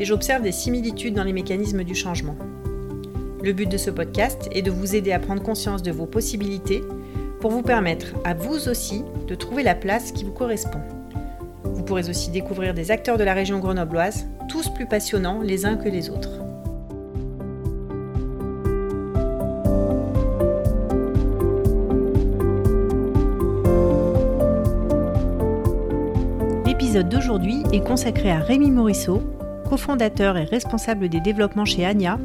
et j'observe des similitudes dans les mécanismes du changement. Le but de ce podcast est de vous aider à prendre conscience de vos possibilités pour vous permettre à vous aussi de trouver la place qui vous correspond. Vous pourrez aussi découvrir des acteurs de la région grenobloise, tous plus passionnants les uns que les autres. L'épisode d'aujourd'hui est consacré à Rémi Morisseau, cofondateur et responsable des développements chez Anya,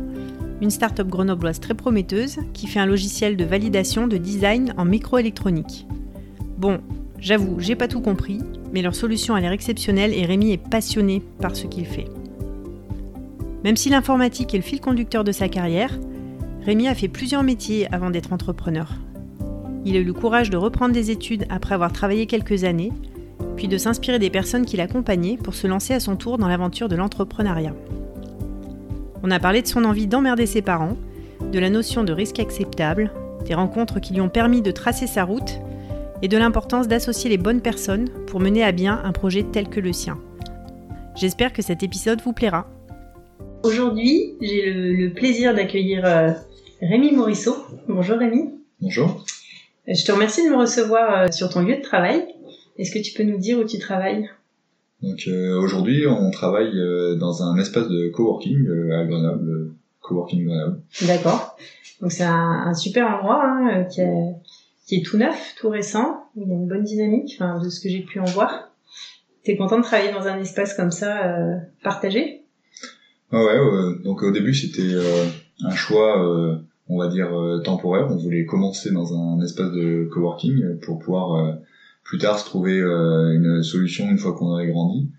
une start-up grenobloise très prometteuse qui fait un logiciel de validation de design en microélectronique. Bon, j'avoue, j'ai pas tout compris, mais leur solution a l'air exceptionnelle et Rémi est passionné par ce qu'il fait. Même si l'informatique est le fil conducteur de sa carrière, Rémi a fait plusieurs métiers avant d'être entrepreneur. Il a eu le courage de reprendre des études après avoir travaillé quelques années, puis de s'inspirer des personnes qui l'accompagnaient pour se lancer à son tour dans l'aventure de l'entrepreneuriat. On a parlé de son envie d'emmerder ses parents, de la notion de risque acceptable, des rencontres qui lui ont permis de tracer sa route et de l'importance d'associer les bonnes personnes pour mener à bien un projet tel que le sien. J'espère que cet épisode vous plaira. Aujourd'hui, j'ai le, plaisir d'accueillir euh, Rémi Morisseau. Bonjour Rémi. Bonjour. Je te remercie de me recevoir euh, sur ton lieu de travail. Est-ce que tu peux nous dire où tu travailles? Donc euh, aujourd'hui, on travaille euh, dans un espace de coworking euh, à Grenoble, coworking Grenoble. D'accord. Donc c'est un, super endroit hein, qui, est, qui, est, tout neuf, tout récent. Il y a une bonne dynamique, enfin, de ce que j'ai pu en voir. T'es content de travailler dans un espace comme ça, partagé? Ah Ouais, donc au début c'était un choix, on va dire temporaire. On voulait commencer dans un espace de coworking pour pouvoir plus tard se trouver euh, une solution une fois qu'on aurait grandi.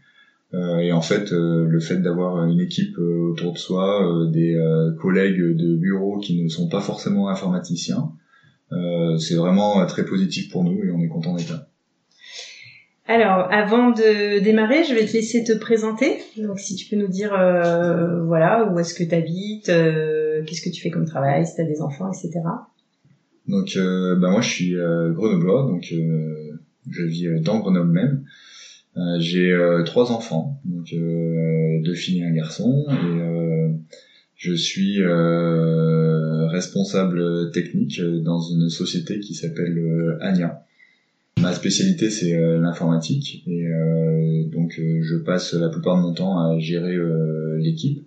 Euh, et en fait, euh, le fait d'avoir une équipe autour de soi, des collègues de bureau qui ne sont pas forcément informaticiens, c'est vraiment très positif pour nous et on est content d'être là. Alors, avant de démarrer, je vais te laisser te présenter. Donc, si tu peux nous dire, voilà, où est-ce que tu habites, qu'est-ce que tu fais comme travail, si tu as des enfants, etc. Donc, bah moi, je suis grenoblois, donc je vis euh, dans Grenoble même. Euh, j'ai euh, trois enfants, donc deux filles et un garçon, et je suis responsable technique dans une société qui s'appelle Anya. Ma spécialité c'est l'informatique et donc je passe la plupart de mon temps à gérer l'équipe.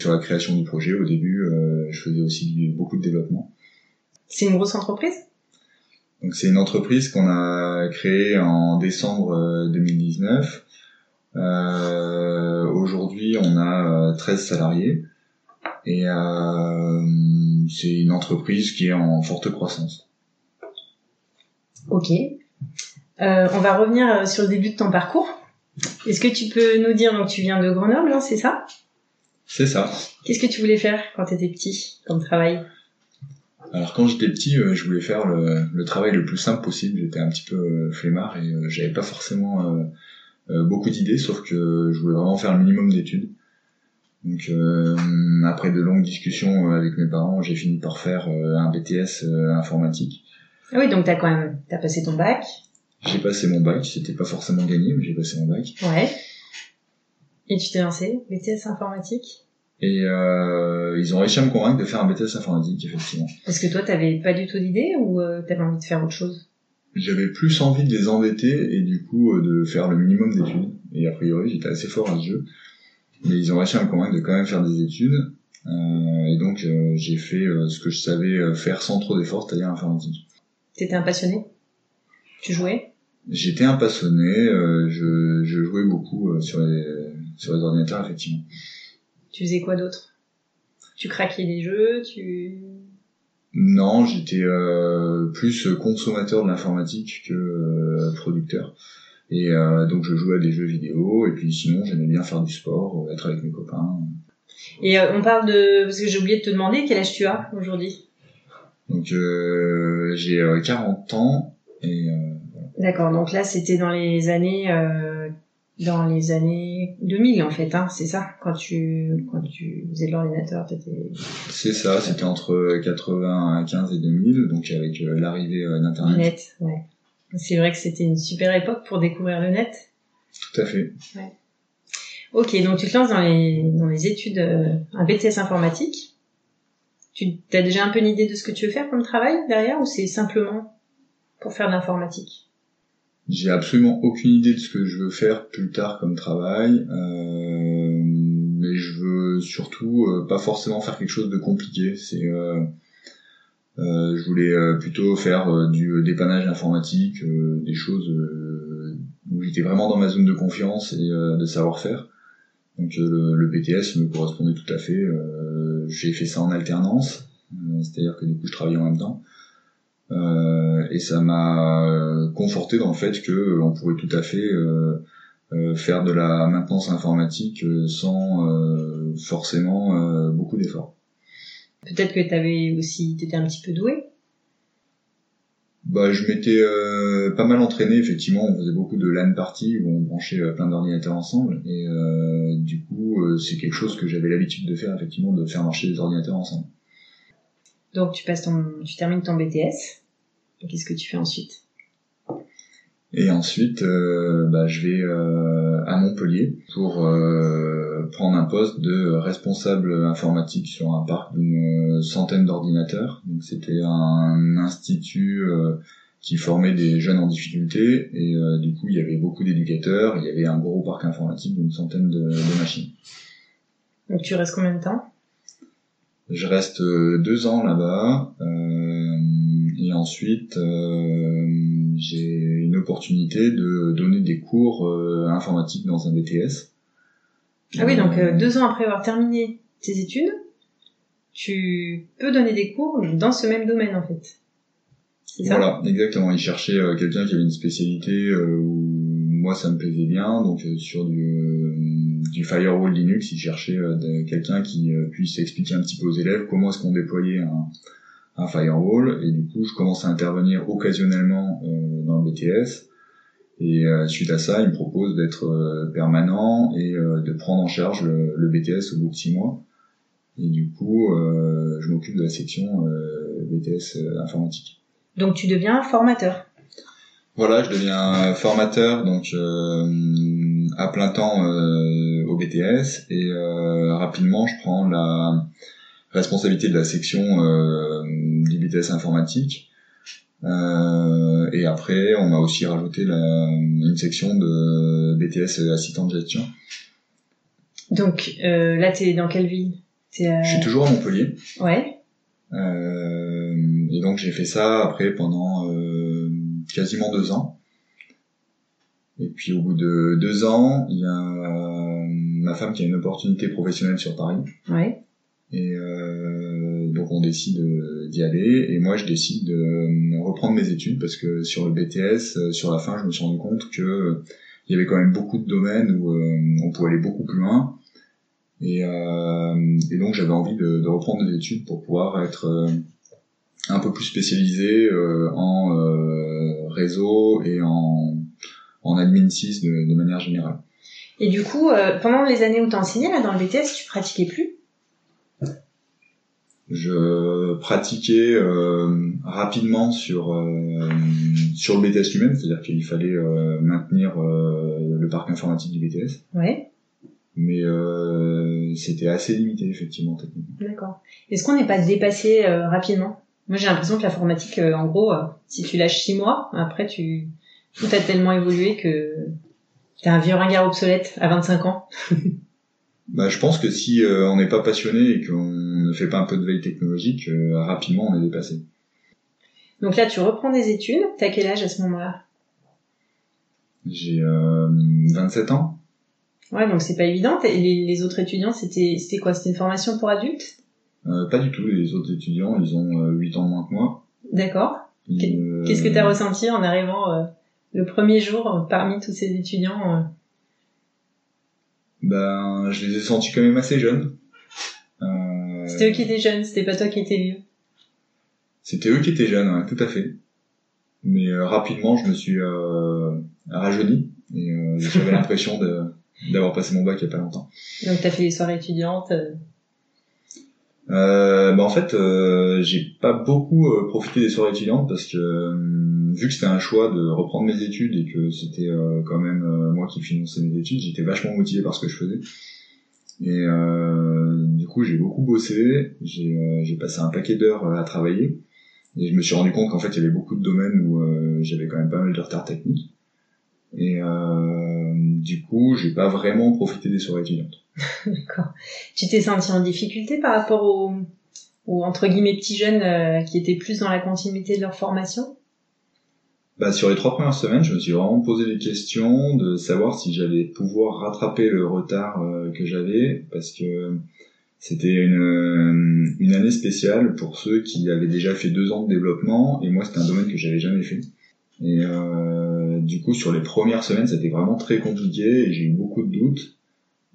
Sur la création du projet au début, je faisais aussi beaucoup de développement. C'est une grosse entreprise? Donc c'est une entreprise qu'on a créée en décembre 2019. Euh, euh, Aujourd'hui, on a 13 euh, salariés et euh, c'est une entreprise qui est en forte croissance. Ok. Euh, on va revenir sur le début de ton parcours. Est-ce que tu peux nous dire, donc tu viens de Grenoble, hein, c'est ça? C'est ça. Qu'est-ce que tu voulais faire quand tu étais petit comme travail? Alors quand j'étais petit, euh, je voulais faire le, travail le plus simple possible. J'étais un petit peu euh, flemmard et euh, j'avais pas forcément beaucoup d'idées, sauf que je voulais vraiment faire le minimum d'études. Donc après de longues discussions avec mes parents, j'ai fini par faire un BTS informatique. Ah oui, donc t'as quand même t'as passé ton bac. J'ai passé mon bac, c'était pas forcément gagné, mais j'ai passé mon bac. Ouais. Et tu t'es lancé BTS informatique? Et euh, ils ont réussi à me convaincre de faire un BTS informatique, effectivement. Parce que toi, t'avais pas du tout d'idée ou euh, t'avais envie de faire autre chose? J'avais plus envie de les embêter et du coup euh, de faire le minimum d'études. Et a priori, j'étais assez fort à ce jeu. Mais ils ont réussi à me convaincre de quand même faire des études. Euh, et donc, j'ai fait ce que je savais faire sans trop d'efforts, c'est-à-dire l'informatique. T'étais un passionné? Tu jouais? J'étais un passionné, je, je jouais beaucoup sur les, sur les ordinateurs, effectivement. Tu faisais quoi d'autre? Tu craquais des jeux Tu Non, j'étais euh, plus consommateur de l'informatique que euh, producteur. Et euh, donc je jouais à des jeux vidéo et puis sinon j'aimais bien faire du sport, être avec mes copains. Et on parle de parce que j'ai oublié de te demander quel âge tu as aujourd'hui? Donc j'ai 40 ans et D'accord. Donc là, c'était dans les années dans les années 2000 en fait, hein, c'est ça quand tu quand tu faisais de l'ordinateur, t'étais. C'est ça, c'était entre 95 et 2000, donc avec l'arrivée d'internet. Net, ouais. C'est vrai que c'était une super époque pour découvrir le net. Tout à fait. Ouais. Ok, donc tu te lances dans les, dans les études, euh, un BTS informatique. Tu as déjà un peu une idée de ce que tu veux faire comme travail derrière ou c'est simplement pour faire de l'informatique? J'ai absolument aucune idée de ce que je veux faire plus tard comme travail, euh, mais je veux surtout euh, pas forcément faire quelque chose de compliqué. C'est euh, euh, je voulais euh, plutôt faire du dépannage informatique, des choses où j'étais vraiment dans ma zone de confiance et de savoir-faire. Donc le, le, BTS me correspondait tout à fait. J'ai fait ça en alternance, c'est-à-dire que du coup je travaillais en même temps. Euh, et ça m'a conforté dans le fait que on pourrait tout à fait euh, faire de la maintenance informatique sans forcément beaucoup d'efforts. Peut-être que tu avais aussi, t'étais un petit peu doué. Bah, je m'étais euh, pas mal entraîné effectivement. On faisait beaucoup de LAN parties où on branchait euh, plein d'ordinateurs ensemble et euh, du coup c'est quelque chose que j'avais l'habitude de faire effectivement, de faire marcher les ordinateurs ensemble. Donc tu passes ton, tu termines ton BTS. Qu'est-ce que tu fais ensuite? Et ensuite, bah, je vais à Montpellier pour prendre un poste de responsable informatique sur un parc d'une centaine d'ordinateurs. Donc c'était un institut euh, qui formait des jeunes en difficulté et euh, du coup il y avait beaucoup d'éducateurs, il y avait un gros parc informatique d'une centaine de, machines. Donc tu restes combien de temps? Je reste euh, deux ans là-bas et ensuite j'ai une opportunité de donner des cours informatiques dans un BTS. Ah oui, donc euh, deux ans après avoir terminé tes études, tu peux donner des cours dans ce même domaine en fait. voilà, exactement. Il cherchait euh, quelqu'un qui avait une spécialité euh, où moi ça me plaisait bien, donc sur du, du firewall Linux, il cherchait quelqu'un qui puisse expliquer un petit peu aux élèves comment est-ce qu'on déployait un, un, firewall, et du coup je commence à intervenir occasionnellement dans le BTS et euh, suite à ça, il me propose d'être euh, permanent et euh, de prendre en charge le, BTS au bout de six mois. Et du coup, je m'occupe de la section BTS informatique. Donc tu deviens formateur. Voilà, je deviens formateur donc à plein temps au BTS et rapidement je prends la responsabilité de la section du BTS informatique euh, et après, on m'a aussi rajouté la, une section de BTS assistant de gestion. Donc euh, là, t'es dans quelle ville? Je suis toujours à Montpellier. Ouais. Euh, et donc j'ai fait ça après pendant euh, quasiment deux ans. Et puis au bout de deux ans, il y a ma femme qui a une opportunité professionnelle sur Paris. Ouais. Et euh, donc on décide d'y aller et moi je décide de euh, reprendre mes études parce que sur le BTS, euh, sur la fin, je me suis rendu compte que il y avait quand même beaucoup de domaines où on pouvait aller beaucoup plus loin. Et, et donc j'avais envie de, reprendre des études pour pouvoir être un peu plus spécialisé en réseau et en, en admin 6 de, de manière générale. Et du coup, pendant les années où tu enseigné là dans le BTS, tu pratiquais plus? Je pratiquais euh, rapidement sur euh, sur le BTS lui-même, c'est-à-dire qu'il fallait euh, maintenir le parc informatique du BTS. Ouais. Mais c'était assez limité effectivement techniquement. D'accord. Est-ce qu'on n'est pas dépassé rapidement? Moi j'ai l'impression que l'informatique, en gros, si tu lâches six mois, après tu tout a tellement évolué que t'es un vieux ringard obsolète à 25 ans. bah, je pense que si on n'est pas passionné et qu'on ne fait pas un peu de veille technologique, euh, rapidement on est dépassé. Donc là, tu reprends des études. T'as quel âge à ce moment-là? J'ai euh, 27 ans. Ouais, donc c'est pas évident. Et les, autres étudiants, c'était c'était quoi? C'était une formation pour adultes? Euh, Pas du tout. Les autres étudiants, ils ont 8 euh, ans moins que moi. D'accord. Qu'est-ce que tu as ressenti en arrivant le premier jour parmi tous ces étudiants Ben, je les ai sentis quand même assez jeunes. C'était eux qui étaient jeunes, c'était pas toi qui étais vieux. C'était eux qui étaient jeunes, tout à fait. Mais euh, rapidement, je me suis euh, rajeuni et euh, j'avais l'impression d'avoir passé mon bac il y a pas longtemps. Donc t'as fait les soirées étudiantes. Euh, euh bah en fait, j'ai pas beaucoup profité des soirées étudiantes parce que vu que c'était un choix de reprendre mes études et que c'était quand même moi qui finançais mes études, j'étais vachement motivé par ce que je faisais. Et du coup, j'ai beaucoup bossé, j'ai passé un paquet d'heures à travailler. Et je me suis rendu compte qu'en fait, il y avait beaucoup de domaines où euh, j'avais quand même pas mal de retard technique. Et euh, du coup, j'ai pas vraiment profité des soirées étudiantes. D'accord. Tu t'es senti en difficulté par rapport aux, aux entre guillemets petits jeunes euh, qui étaient plus dans la continuité de leur formation? Bah, sur les trois premières semaines, je me suis vraiment posé des questions de savoir si j'allais pouvoir rattraper le retard euh, que j'avais, parce que c'était une, euh, une année spéciale pour ceux qui avaient déjà fait deux ans de développement et moi c'était un domaine que j'avais jamais fait. Et euh, du coup sur les premières semaines c'était vraiment très compliqué et j'ai eu beaucoup de doutes.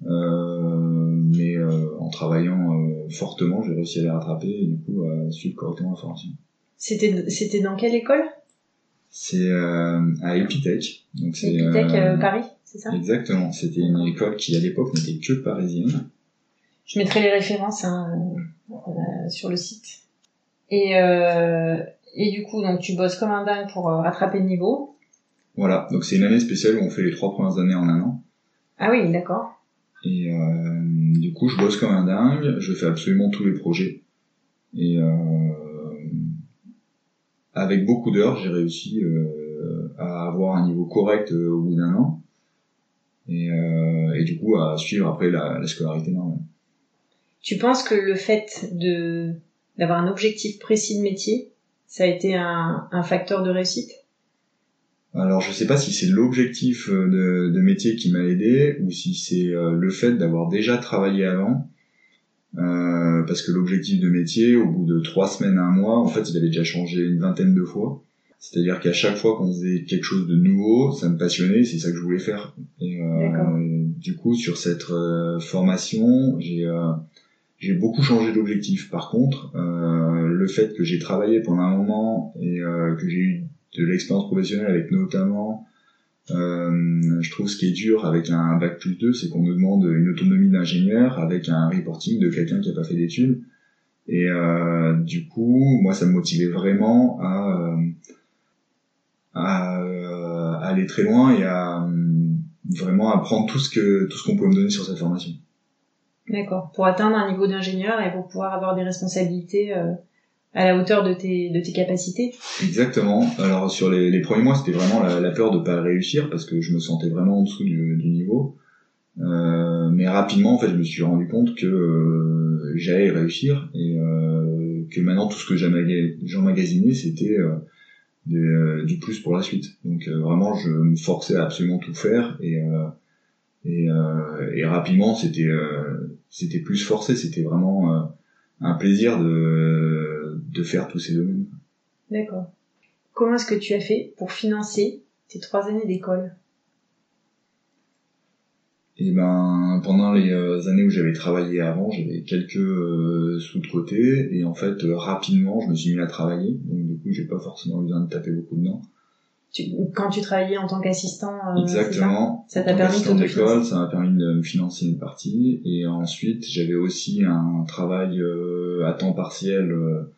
Euh, mais euh, en travaillant euh, fortement j'ai réussi à les rattraper et du coup à suivre correctement la formation. C'était c'était dans quelle école? C'est à Epitech. Donc c'est Epitech Paris, c'est ça? Exactement. C'était une école qui à l'époque n'était que parisienne je mettrai les références hein, euh, sur le site. Et, euh, et du coup, donc tu bosses comme un dingue pour rattraper le niveau. Voilà, donc c'est une année spéciale où on fait les trois premières années en un an. Ah oui, d'accord. Et euh, du coup, je bosse comme un dingue, je fais absolument tous les projets. Et euh, avec beaucoup d'heures, j'ai réussi euh, à avoir un niveau correct au bout d'un an. Et, et, du coup, à suivre après la, la scolarité normale. Tu penses que le fait de d'avoir un objectif précis de métier, ça a été un, un facteur de réussite? Alors je sais pas si c'est l'objectif euh, de, de, métier qui m'a aidé ou si c'est euh, le fait d'avoir déjà travaillé avant. Euh, parce que l'objectif de métier, au bout de trois semaines à un mois, en fait, il avait déjà changé une vingtaine de fois. C'est-à-dire qu'à chaque fois qu'on faisait quelque chose de nouveau, ça me passionnait, c'est ça que je voulais faire. Et euh, du coup, sur cette euh, formation, j'ai j'ai beaucoup changé d'objectif. Par contre, euh, le fait que j'ai travaillé pendant un moment et euh, que j'ai eu de l'expérience professionnelle avec notamment, euh, je trouve ce qui est dur avec un bac plus 2, c'est qu'on nous demande une autonomie d'ingénieur avec un reporting de quelqu'un qui a pas fait d'études. Et euh, du coup, moi, ça me motivait vraiment à, euh, euh, aller très loin et à vraiment apprendre tout ce que tout ce qu'on pouvait me donner sur cette formation. D'accord. Pour atteindre un niveau d'ingénieur et pour pouvoir avoir des responsabilités à la hauteur de tes, de tes capacités. Exactement. Alors sur les, les premiers mois, c'était vraiment la, peur de pas réussir parce que je me sentais vraiment en dessous du, du niveau. Euh, mais rapidement, en fait, je me suis rendu compte que euh, j'allais réussir et euh, que maintenant tout ce que j'emmagasinais, c'était euh, du plus pour la suite. Donc vraiment, je me forçais à absolument tout faire et et, euh, et rapidement c'était euh, c'était plus forcé c'était vraiment euh, un plaisir de de faire tous ces domaines. D'accord. Comment est-ce que tu as fait pour financer tes trois années d'école? Et eh ben pendant les années où j'avais travaillé avant, j'avais quelques sous de côté et en fait rapidement je me suis mis à travailler. Donc du coup j'ai pas forcément besoin de taper beaucoup dedans quand tu travaillais en tant qu'assistant, euh, Exactement. Ça t'a permis de d'école, ça m'a permis de me financer une partie. Et ensuite, j'avais aussi un travail euh, à temps partiel euh,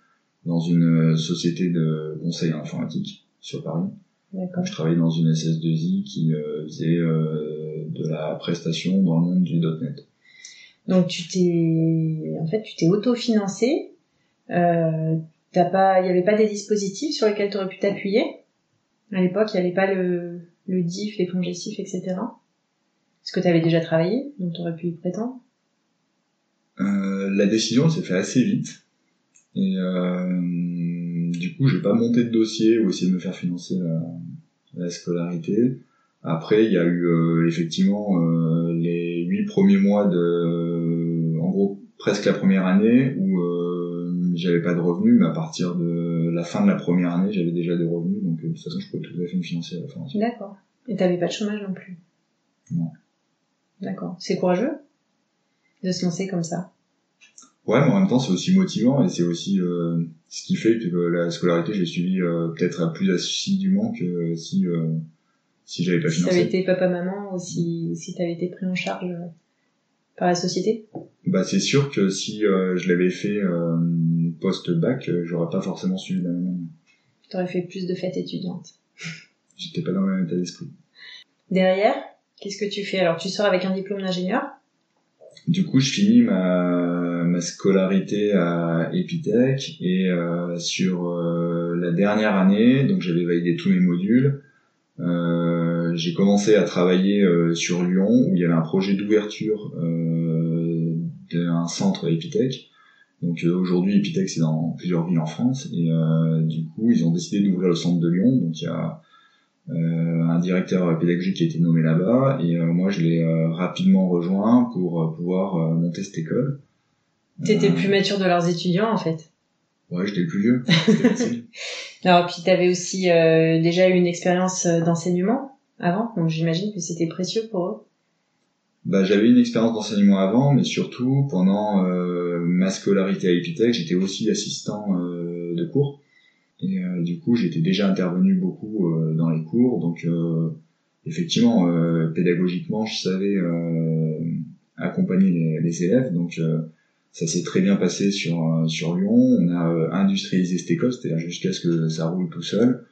dans une société de conseil informatique sur Paris. Je travaillais dans une SS2I qui faisait de la prestation dans le monde du .NET. Donc tu t'es, en fait, tu t'es autofinancé. Euh, t'as pas, il y avait pas des dispositifs sur lesquels tu aurais pu t'appuyer? À l'époque, il n'y avait pas le, le DIF, les fonds gestifs, etc. Est-ce que tu avais déjà travaillé, donc tu aurais pu y prétendre? Euh, La décision s'est fait assez vite. Et euh, du coup, j'ai pas monté de dossier ou essayé de me faire financer la, la scolarité. Après, il y a eu euh, effectivement euh, les huit premiers mois de, en gros, presque la première année où euh, j'avais pas de revenus, mais à partir de la fin de la première année, j'avais déjà des revenus de toute façon, je pouvais tout à fait me financer à la formation. D'accord. Et t'avais pas de chômage non plus? Non. D'accord. C'est courageux de se lancer comme ça? Ouais, mais en même temps, c'est aussi motivant et c'est aussi euh, ce qui fait que la scolarité, j'ai suivi euh, peut-être plus assidûment que si euh, si j'avais pas si financé. Si t'avais été papa-maman ou si si t'avais été pris en charge par la société. Bah c'est sûr que si je l'avais fait post-bac, j'aurais pas forcément suivi la même. T'aurais fait plus de fêtes étudiantes. J'étais pas dans le même état d'esprit. Derrière, qu'est-ce que tu fais? Alors tu sors avec un diplôme d'ingénieur du coup, je finis ma, ma scolarité à Epitech et euh, sur euh, la dernière année, donc j'avais validé tous mes modules. Euh, j'ai commencé à travailler euh, sur Lyon où il y avait un projet d'ouverture euh, d'un centre Epitech. Donc aujourd'hui, Epitech c'est dans plusieurs villes en France et du coup ils ont décidé d'ouvrir le centre de Lyon. Donc il y a euh, un directeur pédagogique qui a été nommé là-bas et euh, moi je l'ai euh, rapidement rejoint pour pouvoir monter cette école. T'étais le plus mature de leurs étudiants en fait. Ouais, j'étais le plus vieux. Alors puis t'avais aussi déjà eu une expérience d'enseignement avant, donc j'imagine que c'était précieux pour eux. Bah, j'avais une expérience d'enseignement avant, mais surtout pendant ma scolarité à Epitech, j'étais aussi assistant de cours. Et euh, du coup, j'étais déjà intervenu beaucoup euh, dans les cours, donc euh, effectivement, pédagogiquement, je savais accompagner les, les, élèves, donc ça s'est très bien passé sur sur Lyon. On a industrialisé cette école, c'est-à-dire jusqu'à ce que ça roule tout seul.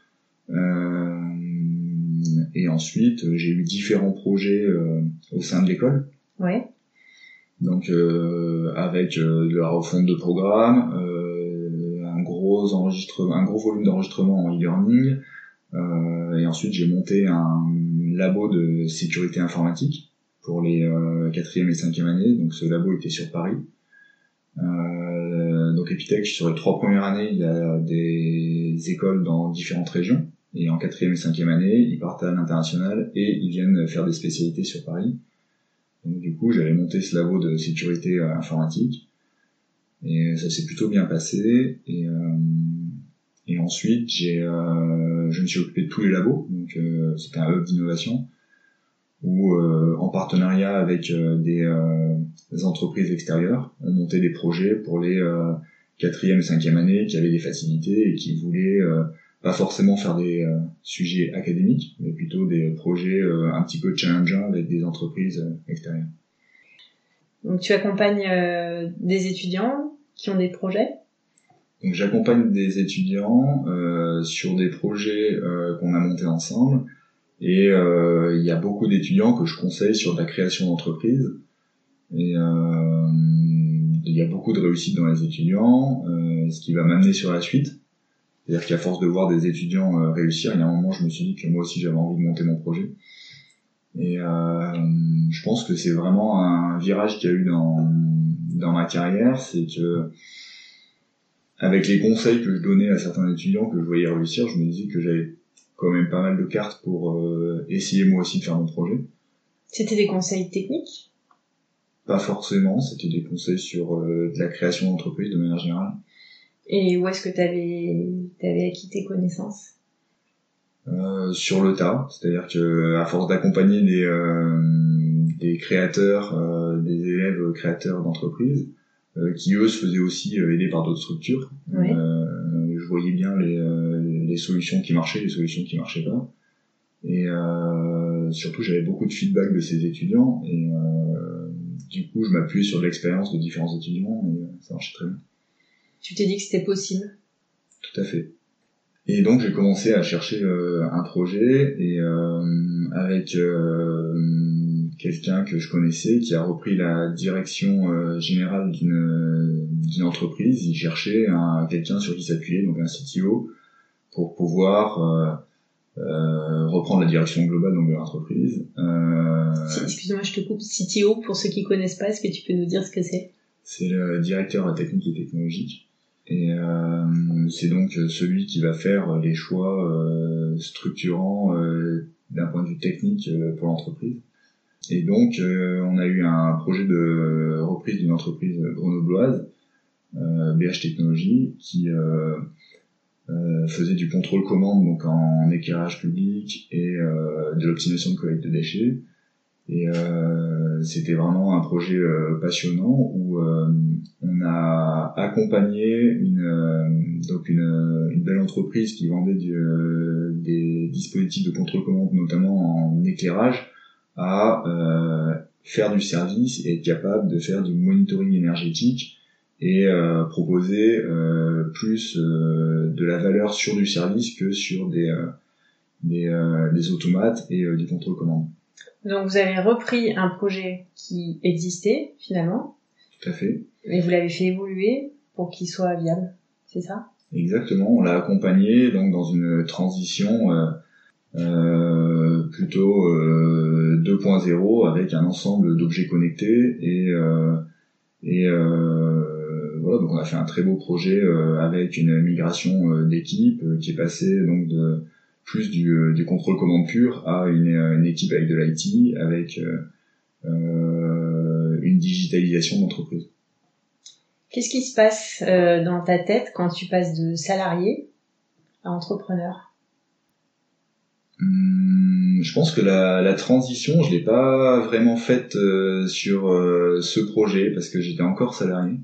et ensuite, j'ai eu différents projets au sein de l'école. Ouais. Donc avec de la refonte de programmes, gros enregistrements, un gros volume d'enregistrement en e-learning. Euh, et ensuite, j'ai monté un labo de sécurité informatique pour les euh, quatrième et cinquième années. Donc, ce labo était sur Paris. Euh, donc, Epitech, sur les trois premières années, il y a des écoles dans différentes régions. Et en quatrième et cinquième année, ils partent à l'international et ils viennent faire des spécialités sur Paris. Donc, du coup, j'avais monté ce labo de sécurité informatique. Et ça s'est plutôt bien passé. Et ensuite, j'ai, euh, je me suis occupé de tous les labos. Donc, euh, c'était un hub d'innovation où, en partenariat avec des, des, entreprises extérieures, on montait des projets pour les quatrième et cinquième années qui avaient des facilités et qui voulaient pas forcément faire des sujets académiques, mais plutôt des projets un petit peu challengeants avec des entreprises extérieures. Donc tu accompagnes euh, des étudiants qui ont des projets? Donc j'accompagne des étudiants euh, sur des projets euh, qu'on a montés ensemble et il y a beaucoup d'étudiants que je conseille sur la création d'entreprise et il y a beaucoup de réussite dans les étudiants, ce qui va m'amener sur la suite. C'est-à-dire qu'à force de voir des étudiants réussir, il y a un moment je me suis dit que moi aussi j'avais envie de monter mon projet. Et euh, je pense que c'est vraiment un virage qu'il y a eu dans, dans ma carrière, c'est que avec les conseils que je donnais à certains étudiants que je voyais réussir, je me disais que j'avais quand même pas mal de cartes pour euh, essayer moi aussi de faire mon projet. C'était des conseils techniques? Pas forcément, c'était des conseils sur euh, de la création d'entreprise de manière générale. Et où est-ce que tu avais, avais acquis tes connaissances? Euh, sur le tas, c'est-à-dire que à force d'accompagner des, euh, des créateurs, euh, des élèves créateurs d'entreprises, qui eux se faisaient aussi aider par d'autres structures, je voyais bien les, les solutions qui marchaient, les solutions qui marchaient pas, et surtout j'avais beaucoup de feedback de ces étudiants. Et du coup je m'appuyais sur l'expérience de différents étudiants et ça marchait très bien. Tu t'es dit que c'était possible? Tout à fait. Et donc j'ai commencé à chercher euh, un projet. Et euh, avec euh, quelqu'un que je connaissais qui a repris la direction générale d'une d'une entreprise, il cherchait un, quelqu'un sur qui s'appuyer, donc un CTO, pour pouvoir reprendre la direction globale donc, de l'entreprise. Excuse-moi, je te coupe. CTO, pour ceux qui connaissent pas, est-ce que tu peux nous dire ce que c'est? C'est le directeur technique et technologique. Et euh, c'est donc celui qui va faire les choix euh, structurants euh, d'un point de vue technique pour l'entreprise. Et donc, on a eu un projet de reprise d'une entreprise grenobloise, BH Technologies, qui faisait du contrôle commande donc en éclairage public et de l'optimisation de collecte de déchets. Et c'était vraiment un projet passionnant où on a accompagné une donc une, une, belle entreprise qui vendait du, des dispositifs de contrôle-commande notamment en éclairage à faire du service et être capable de faire du monitoring énergétique et euh, proposer euh, plus euh, de la valeur sur du service que sur des des, des, automates et du contrôle commande. Donc vous avez repris un projet qui existait finalement. Tout à fait. Et vous l'avez fait évoluer pour qu'il soit viable, c'est ça? Exactement, on l'a accompagné donc dans une transition euh, plutôt euh, 2.0 avec un ensemble d'objets connectés et euh, et euh, voilà donc on a fait un très beau projet euh, avec une migration d'équipe qui est passée donc de plus du, contrôle commande pur à une, une équipe avec de l'IT avec une digitalisation d'entreprise. Qu'est-ce qui se passe dans ta tête quand tu passes de salarié à entrepreneur? Hum, je pense que la, la transition, je l'ai pas vraiment faite euh, sur euh, ce projet parce que j'étais encore salarié.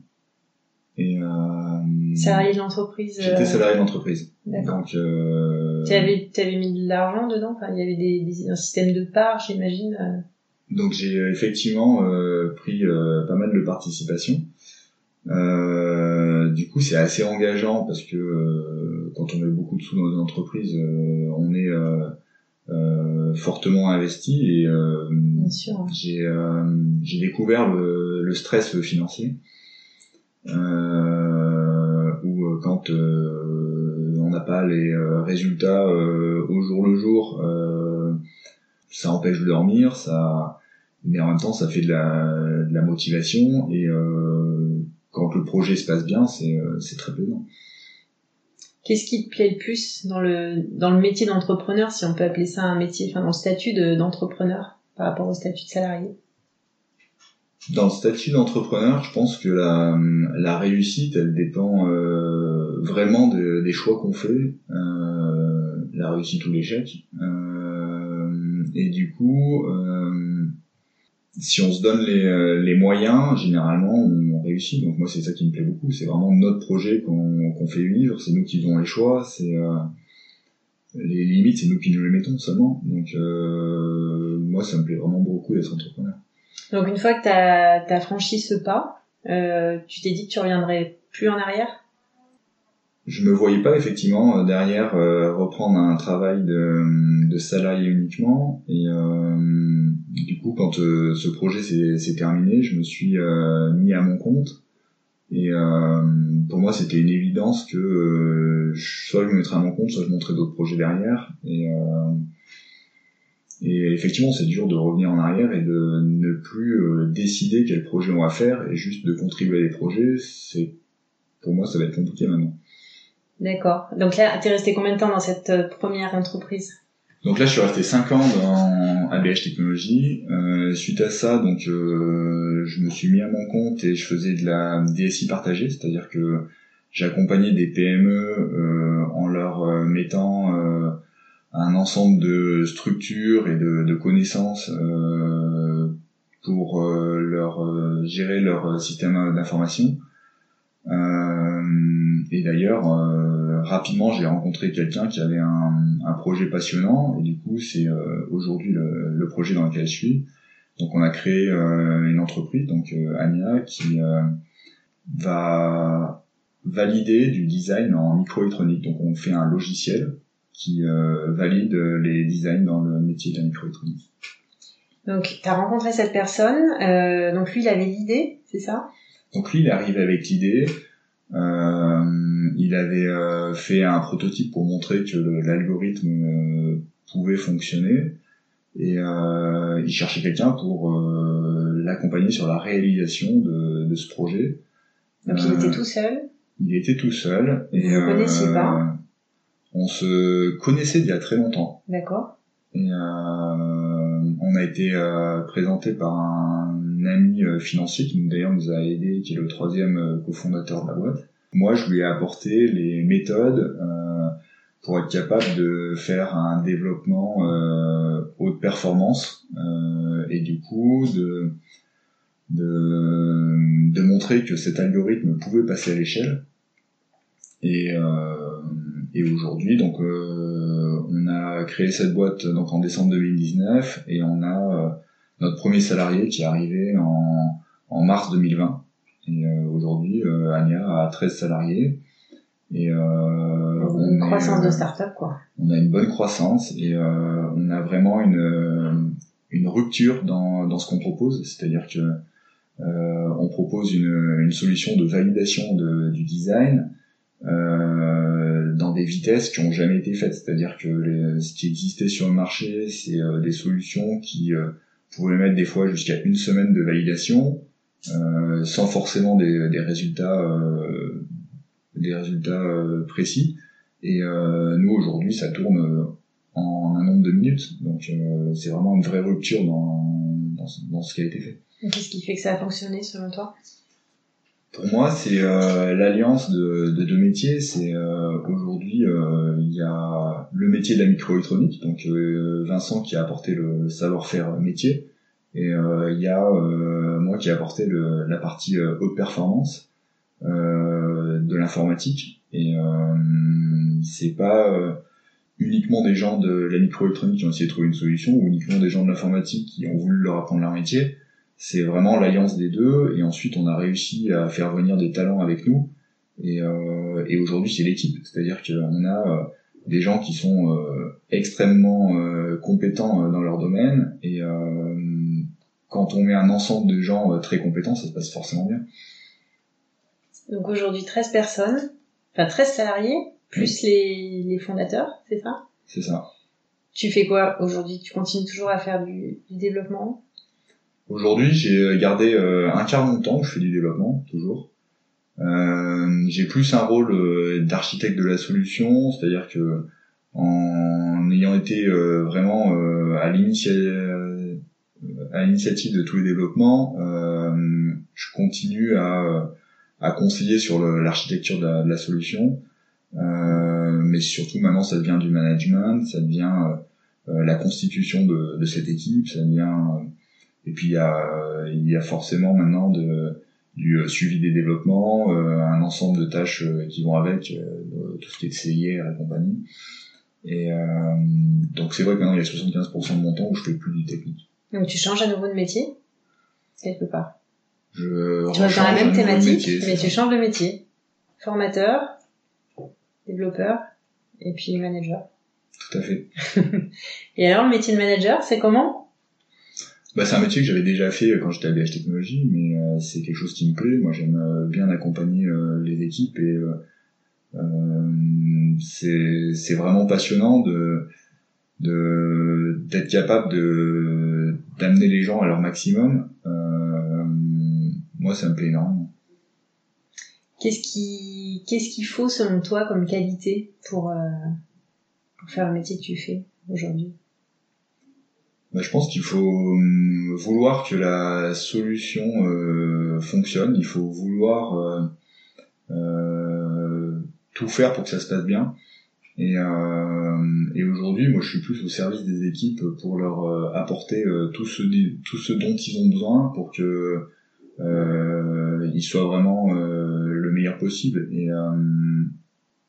Et euh, salarié de l'entreprise. J'étais euh, salarié de l'entreprise. Donc. Tu avais, avais mis de l'argent dedans. Enfin, il y avait des, des, un système de parts, j'imagine. Donc j'ai effectivement pris pas mal de participation. du coup, c'est assez engageant parce que quand on met beaucoup de sous dans une entreprise, on est euh, fortement investi et euh, j'ai euh, j'ai découvert le, le, stress financier euh, où quand on n'a pas les résultats au jour le jour ça empêche de dormir ça mais en même temps ça fait de la, de la motivation et quand le projet se passe bien c'est c'est très plaisant Qu'est-ce qui te plaît le plus dans le dans le métier d'entrepreneur, si on peut appeler ça un métier, enfin dans le statut d'entrepreneur par rapport au statut de salarié? Dans le statut d'entrepreneur, je pense que la, la réussite, elle dépend euh, vraiment de, des choix qu'on fait, euh, la réussite ou l'échec. Euh, et du coup, euh, si on se donne les, euh, les moyens, généralement, on réussit. Donc moi, c'est ça qui me plaît beaucoup. C'est vraiment notre projet qu'on fait vivre. C'est nous qui faisons les choix. C'est euh, les limites, c'est nous qui nous les mettons seulement. Donc euh, moi, ça me plaît vraiment beaucoup d'être entrepreneur. Donc une fois que tu as, franchi ce pas, euh, tu t'es dit que tu reviendrais plus en arrière? Je me voyais pas effectivement euh, derrière euh, reprendre un travail de, de salarié uniquement et euh, du coup quand euh, ce projet s'est terminé je me suis mis à mon compte et pour moi c'était une évidence que soit je me mettrais à mon compte soit je montrais d'autres projets derrière et et effectivement, c'est dur de revenir en arrière et de ne plus décider quel projet on va faire et juste de contribuer à des projets. C'est pour moi, ça va être compliqué maintenant. D'accord. Donc là, tu es resté combien de temps dans cette euh, première entreprise? Donc là, je suis resté 5 ans dans ABH Technologies. Euh, suite à ça, euh, je me suis mis à mon compte et je faisais de la DSI partagée, c'est-à-dire que j'accompagnais des PME en leur mettant un ensemble de structures et de, de connaissances pour leur gérer leur système d'information. et d'ailleurs, rapidement, j'ai rencontré quelqu'un qui avait un, un, projet passionnant et du coup, c'est euh, aujourd'hui le, le, projet dans lequel je suis. Donc, on a créé euh, une entreprise, donc euh, Ania, qui va valider du design en microélectronique. Donc, on fait un logiciel qui valide les designs dans le métier de la microélectronique. Donc, tu as rencontré cette personne, donc lui, il avait l'idée, c'est ça? Donc lui, il est arrivé avec l'idée. Euh, il avait euh, fait un prototype pour montrer que l'algorithme euh, pouvait fonctionner et euh, il cherchait quelqu'un pour l'accompagner sur la réalisation de, de ce projet. Donc il était tout seul? Il était tout seul. Et, Vous ne connaissiez pas? On se connaissait il y a très longtemps. D'accord. Et on a été présenté par un ami financier qui d'ailleurs nous a aidé, qui est le troisième cofondateur de la boîte. Moi, je lui ai apporté les méthodes euh, pour être capable de faire un développement euh, haute performance euh, et du coup de, de, de montrer que cet algorithme pouvait passer à l'échelle. Et, et aujourd'hui, donc, on a créé cette boîte donc en décembre 2019 et on a notre premier salarié qui est arrivé en, en mars 2020. Et aujourd'hui, Anya a 13 salariés. Et euh, une croissance de start-up, quoi. On a une bonne croissance et euh, on a vraiment une, une rupture dans, dans ce qu'on propose. C'est-à-dire que euh, on propose une, une solution de validation de, du design euh, dans des vitesses qui ont jamais été faites. C'est-à-dire que les, ce qui existait sur le marché, c'est euh, des solutions qui euh, pouvaient mettre des fois jusqu'à une semaine de validation, euh, sans forcément des, résultats des résultats euh, précis. Et euh, nous aujourd'hui, ça tourne euh, en un nombre de minutes. Donc c'est vraiment une vraie rupture dans, dans ce qui a été fait. Qu'est-ce qui fait que ça a fonctionné selon toi? Pour moi, c'est euh, l'alliance de, de, deux métiers. C'est euh, aujourd'hui, euh, il y a le métier de la microélectronique, donc Vincent qui a apporté le savoir-faire métier, et il y a moi qui ai apporté le, la partie haute performance. Euh, de l'informatique et euh, c'est pas euh, uniquement des gens de la microélectronique qui ont essayé de trouver une solution ou uniquement des gens de l'informatique qui ont voulu leur apprendre leur métier. C'est vraiment l'alliance des deux et ensuite on a réussi à faire venir des talents avec nous. Et, euh, et aujourd'hui c'est l'équipe, c'est-à-dire qu'on a des gens qui sont extrêmement compétents dans leur domaine. Et quand on met un ensemble de gens très compétents ça se passe forcément bien. Donc aujourd'hui 13 personnes, enfin 13 salariés, plus les, les fondateurs, c'est ça? C'est ça. Tu fais quoi aujourd'hui? Tu continues toujours à faire du, du développement? Aujourd'hui, j'ai gardé euh, un quart de mon temps, je fais du développement, toujours. Euh, j'ai plus un rôle euh, d'architecte de la solution, c'est-à-dire que en ayant été euh, vraiment à l'initiative de tous les développements, je continue à à conseiller sur l'architecture de, la solution. Euh, mais surtout maintenant, ça devient du management, ça devient euh, euh, la constitution de, de, cette équipe, ça devient et puis il y a, il y a forcément maintenant de, du suivi des développements, un ensemble de tâches qui vont avec, tout ce qui est de CIR et compagnie. Et donc c'est vrai que maintenant il y a 75% de mon temps où je fais plus du technique. Donc tu changes à nouveau de métier quelque part? Je tu restes dans la même thématique, mais tu changes de métier. Formateur, développeur, et puis manager. Tout à fait. et alors, le métier de manager, c'est comment? Bah, C'est un métier que j'avais déjà fait quand j'étais à BH Technologie, mais euh, c'est quelque chose qui me plaît. Moi, j'aime euh, bien accompagner euh, les équipes et c'est vraiment passionnant de d'être capable de d'amener les gens à leur maximum moi, ça me plaît énormément. Qu'est-ce qui, qu'est-ce qu'il faut selon toi comme qualité pour, euh, pour faire le métier que tu fais aujourd'hui? Bah, je pense qu'il faut hum, vouloir que la solution euh, fonctionne. Il faut vouloir euh, euh, tout faire pour que ça se passe bien. Et, euh, et aujourd'hui, moi, je suis plus au service des équipes pour leur apporter tout ce tout ce dont ils ont besoin pour que euh, il soit vraiment le meilleur possible. Et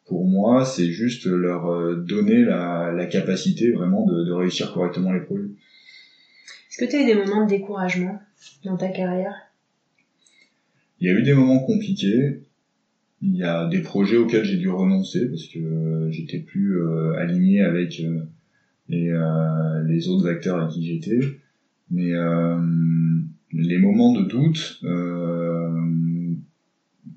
pour moi, c'est juste leur donner la, la capacité vraiment de, de, réussir correctement les projets. Est-ce que tu as eu des moments de découragement dans ta carrière? Il y a eu des moments compliqués. Il y a des projets auxquels j'ai dû renoncer parce que j'étais plus aligné avec les, les autres acteurs à qui j'étais. Mais les moments de doute, euh,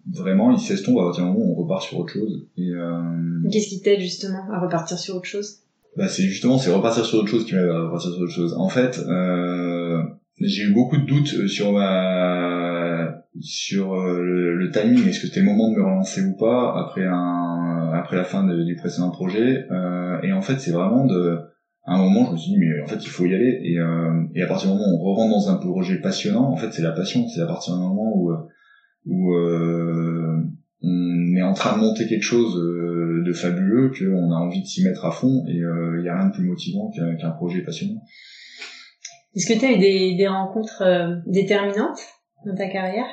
vraiment, ils s'estompent à partir du moment où on repart sur autre chose. Et, euh, Qu'est-ce qui t'aide justement à repartir sur autre chose? Bah, C'est justement, c'est repartir sur autre chose qui à repartir sur autre chose. En fait, euh, j'ai eu beaucoup de doutes sur ma sur euh, le, timing est-ce que c'était le moment de me relancer ou pas après un après la fin du précédent projet? Euh, et en fait c'est vraiment de à un moment, je me suis dit, mais en fait, il faut y aller. Et, euh, et à partir du moment où on rentre dans un projet passionnant, en fait, c'est la passion. C'est à partir du moment où, euh, où euh, on est en train de monter quelque chose euh, de fabuleux, qu'on a envie de s'y mettre à fond. Et il n'y a rien de plus motivant qu'un projet passionnant. Est-ce que tu as eu des, des rencontres euh, déterminantes dans ta carrière?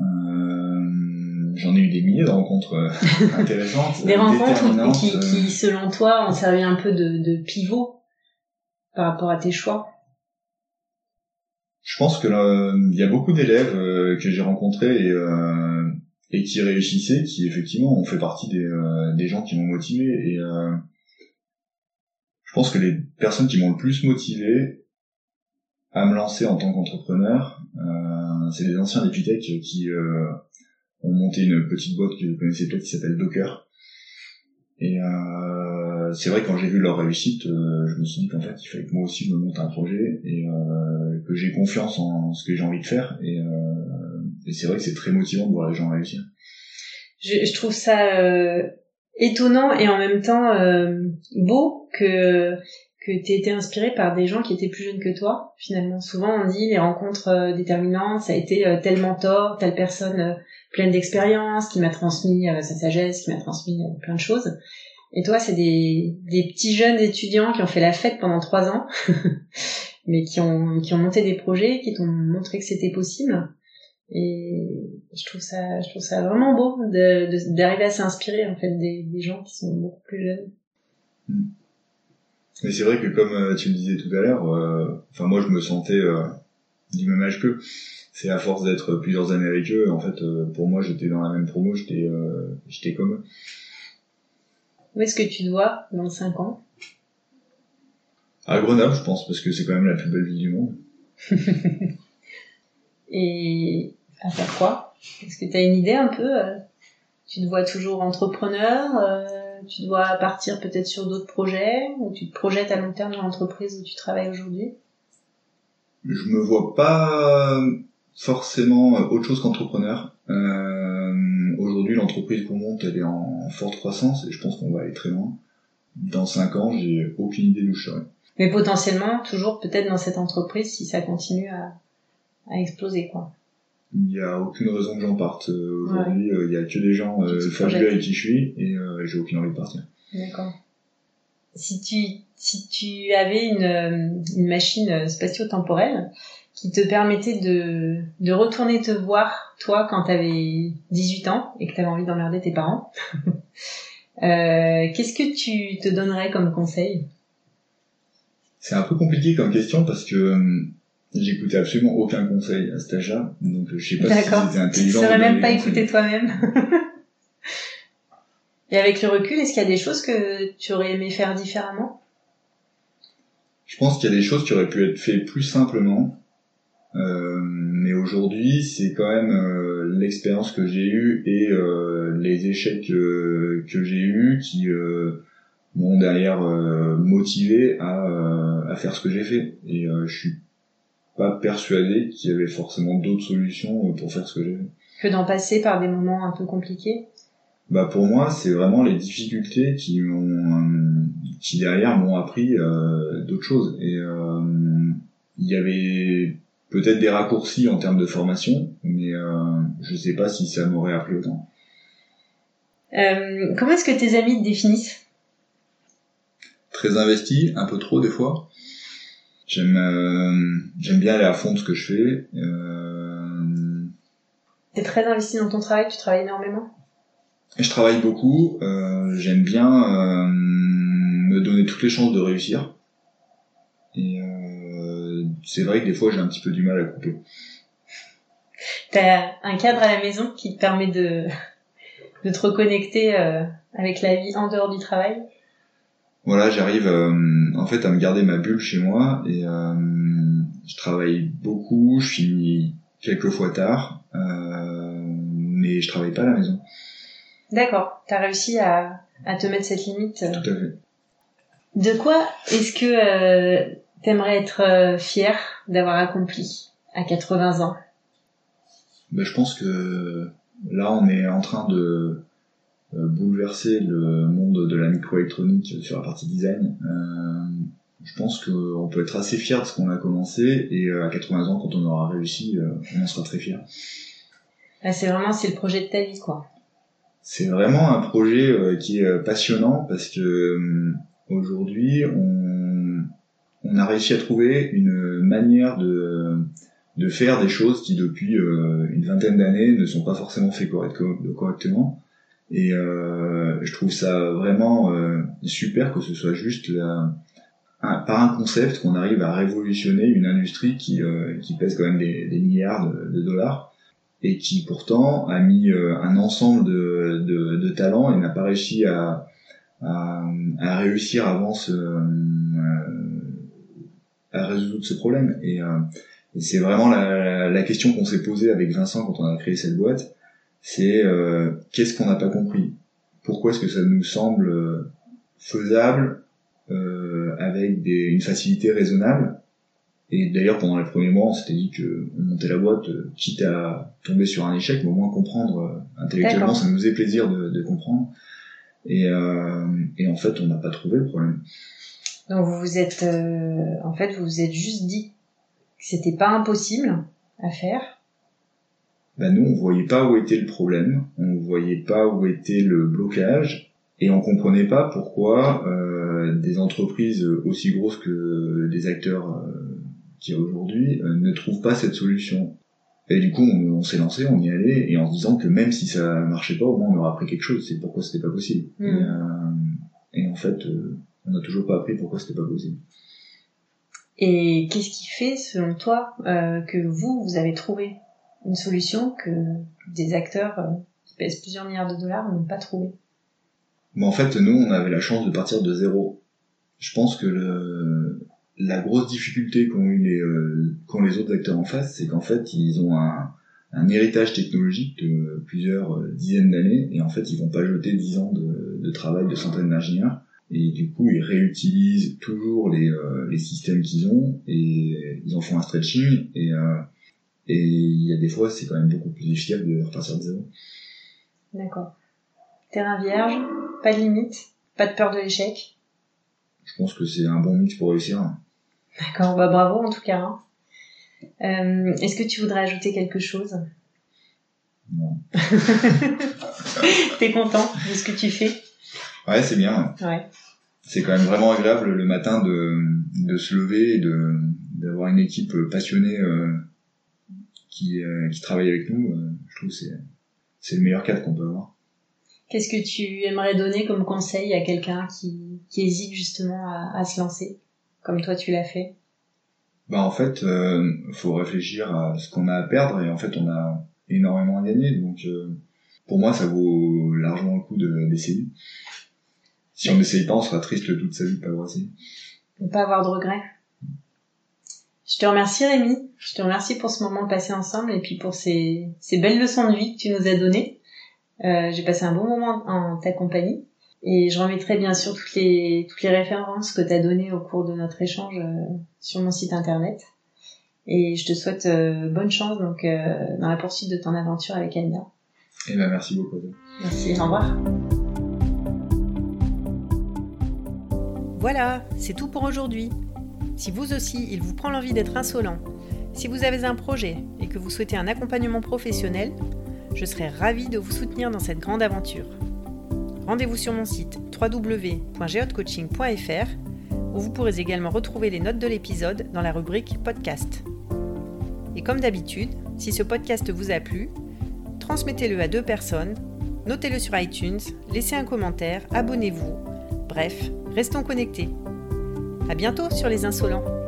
Euh, J'en ai eu des milliers de rencontres euh, intéressantes. des rencontres qui, qui, selon toi, ont servi un peu de, de pivot par rapport à tes choix? Je pense que il y a beaucoup d'élèves que j'ai rencontrés et, et qui réussissaient, qui effectivement ont fait partie des, des gens qui m'ont motivé et je pense que les personnes qui m'ont le plus motivé à me lancer en tant qu'entrepreneur, euh, c'est les anciens Epitech qui euh, ont monté une petite boîte que vous connaissez peut-être qui s'appelle Docker. Et euh, c'est vrai quand j'ai vu leur réussite, euh, je me suis dit qu'en fait il fallait que moi aussi je me monte un projet et euh, que j'ai confiance en ce que j'ai envie de faire. Et, et c'est vrai que c'est très motivant de voir les gens réussir. Je, trouve ça étonnant et en même temps euh, beau que que tu été inspiré par des gens qui étaient plus jeunes que toi. Finalement, souvent on dit les rencontres euh, déterminantes, ça a été euh, tel mentor, telle personne pleine d'expérience qui m'a transmis sa sagesse, qui m'a transmis plein de choses. Et toi, c'est des, des petits jeunes étudiants qui ont fait la fête pendant trois ans, mais qui ont qui ont monté des projets, qui t'ont montré que c'était possible. Et je trouve ça, je trouve ça vraiment beau de, d'arriver à s'inspirer en fait des, des gens qui sont beaucoup plus jeunes. Mais c'est vrai que comme euh, tu le disais tout à l'heure, euh, enfin moi je me sentais euh, du même âge qu'eux. C'est à force d'être plusieurs années avec eux, en fait, pour moi j'étais dans la même promo, j'étais, j'étais comme eux. Où est-ce que tu te vois dans 5 ans? À Grenoble, je pense, parce que c'est quand même la plus belle ville du monde. Et à faire quoi? Est-ce que tu as une idée un peu euh, Tu te vois toujours entrepreneur euh, Tu dois partir peut-être sur d'autres projets Ou tu te projettes à long terme dans l'entreprise où tu travailles aujourd'hui? Je me vois pas forcément autre chose qu'entrepreneur. Euh, aujourd'hui, l'entreprise qu'on monte, elle est en forte croissance et je pense qu'on va aller très loin. Dans 5 ans, j'ai aucune idée d'où je serai. Mais potentiellement, toujours peut-être dans cette entreprise si ça continue à, à exploser, quoi il n'y a aucune raison que j'en parte. Euh, aujourd'hui, euh, il n'y a que des gens euh, fabuleux avec qui je suis et euh, j'ai aucune envie de partir. D'accord. Si tu, si tu avais une, une machine spatio-temporelle qui te permettait de, de retourner te voir, toi, quand tu avais 18 ans et que tu avais envie d'emmerder tes parents, qu'est-ce que tu te donnerais comme conseil? C'est un peu compliqué comme question parce que J'écoutais absolument aucun conseil à cet âge-là, donc je sais pas si c'était intelligent. Tu saurais même pas écouter toi-même. Et avec le recul, est-ce qu'il y a des choses que tu aurais aimé faire différemment? Je pense qu'il y a des choses qui auraient pu être faites plus simplement, euh, mais aujourd'hui, c'est quand même euh, l'expérience que j'ai eue et euh, les échecs que j'ai eus qui euh, m'ont derrière euh, motivé à, à faire ce que j'ai fait. Et je suis pas persuadé qu'il y avait forcément d'autres solutions pour faire ce que j'ai fait. Que d'en passer par des moments un peu compliqués Bah pour moi, c'est vraiment les difficultés qui m'ont, euh, qui derrière m'ont appris euh, d'autres choses. Et euh, il y avait peut-être des raccourcis en termes de formation, mais euh, je sais pas si ça m'aurait appris autant. Euh, comment est-ce que tes amis te définissent? Très investi, un peu trop des fois. J'aime euh, j'aime bien aller à fond de ce que je fais. Euh... T'es très investi dans ton travail, tu travailles énormément? Je travaille beaucoup. Euh, j'aime bien me donner toutes les chances de réussir. Et c'est vrai que des fois j'ai un petit peu du mal à couper. T'as un cadre à la maison qui te permet de de te reconnecter avec la vie en dehors du travail? Voilà, j'arrive euh, en fait à me garder ma bulle chez moi et euh, je travaille beaucoup, je finis quelques fois tard, euh, mais je travaille pas à la maison. D'accord, t'as réussi à, à te mettre cette limite. Tout à fait. De quoi est-ce que euh, t'aimerais être fier d'avoir accompli à 80 ans? Ben, Je pense que là on est en train de euh, bouleverser le monde de la microélectronique sur la partie design. Euh, je pense qu'on peut être assez fier de ce qu'on a commencé et euh, à 80 ans, quand on aura réussi, on en sera très fier. Ah, c'est vraiment c'est le projet de ta vie, quoi. C'est vraiment un projet qui est passionnant parce que aujourd'hui, on, on a réussi à trouver une manière de, de faire des choses qui depuis euh, une vingtaine d'années ne sont pas forcément faites correctement. Et euh, je trouve ça vraiment euh, super que ce soit juste la, par un concept qu'on arrive à révolutionner une industrie qui, qui pèse quand même des, milliards de, dollars et qui pourtant a mis un ensemble de, de, de talents et n'a pas réussi à, à, réussir avant ce, à résoudre ce problème. Et, euh, et c'est vraiment la, la question qu'on s'est posée avec Vincent quand on a créé cette boîte. C'est euh, qu'est-ce qu'on n'a pas compris? Pourquoi est-ce que ça nous semble euh, faisable euh, avec des, une facilité raisonnable? Et d'ailleurs, pendant les premiers mois, on s'était dit que on montait la boîte, euh, quitte à tomber sur un échec, mais au moins comprendre intellectuellement, ça nous faisait plaisir de, de comprendre. Et, et en fait, on n'a pas trouvé le problème. Donc vous vous êtes, euh, en fait, vous vous êtes juste dit que c'était pas impossible à faire. Ben nous, on voyait pas où était le problème, on voyait pas où était le blocage, et on comprenait pas pourquoi euh, des entreprises aussi grosses que des acteurs euh, qui aujourd'hui euh, ne trouvent pas cette solution. Et du coup, on, s'est lancé, on y allait, et en se disant que même si ça marchait pas, au moins on aurait appris quelque chose. C'est pourquoi c'était pas possible. Et, mmh. et, en fait, on n'a toujours pas appris pourquoi c'était pas possible. Et qu'est-ce qui fait, selon toi, euh, que vous, vous avez trouvé une solution que des acteurs euh, qui pèsent plusieurs milliards de dollars n'ont pas trouvé Mais en fait, nous, on avait la chance de partir de zéro. Je pense que le, la grosse difficulté qu'ont eu les, euh, qu'ont les autres acteurs en face, c'est qu'en fait, ils ont un, un héritage technologique de plusieurs euh, dizaines d'années, et en fait, ils vont pas jeter dix ans de, de travail de centaines d'ingénieurs et du coup ils réutilisent toujours les, euh, les systèmes qu'ils ont et ils en font un stretching et euh, et il y a des fois c'est quand même beaucoup plus efficace de repartir de zéro. D'accord. Terrain vierge, pas de limite, pas de peur de l'échec. Je pense que c'est un bon mix pour réussir. D'accord, bah bravo en tout cas. Hein. Euh, Est-ce que tu voudrais ajouter quelque chose? Non. T'es content de ce que tu fais? Ouais, c'est bien. Ouais c'est quand même vraiment agréable le matin de, de se lever et d'avoir une équipe passionnée euh, qui, euh, qui travaille avec nous. Euh, je trouve c'est c'est le meilleur cadre qu'on peut avoir. Qu'est-ce que tu aimerais donner comme conseil à quelqu'un qui, qui hésite justement à, à se lancer, comme toi tu l'as fait? Bah en fait, euh, faut réfléchir à ce qu'on a à perdre et en fait on a énormément à gagner. Donc pour moi, ça vaut largement le coup d'essayer. Si on n'essaye pas, on sera triste toute sa vie de pas avoir essayé. Ne pas avoir de regrets. Je te remercie Rémi. Je te remercie pour ce moment passé ensemble et puis pour ces, ces belles leçons de vie que tu nous as données. Euh, J'ai passé un bon moment en ta compagnie et je remettrai bien sûr toutes les, toutes les références que tu as données au cours de notre échange euh, sur mon site internet. Et je te souhaite euh, bonne chance donc euh, dans la poursuite de ton aventure avec Anya. Eh ben merci beaucoup. Merci, au revoir. Voilà, c'est tout pour aujourd'hui. Si vous aussi, il vous prend l'envie d'être insolent, si vous avez un projet et que vous souhaitez un accompagnement professionnel, je serai ravie de vous soutenir dans cette grande aventure. Rendez-vous sur mon site www.geotcoaching.fr où vous pourrez également retrouver les notes de l'épisode dans la rubrique podcast. Et comme d'habitude, si ce podcast vous a plu, transmettez-le à deux personnes, notez-le sur iTunes, laissez un commentaire, abonnez-vous. Bref, Restons connectés. À bientôt sur les insolents.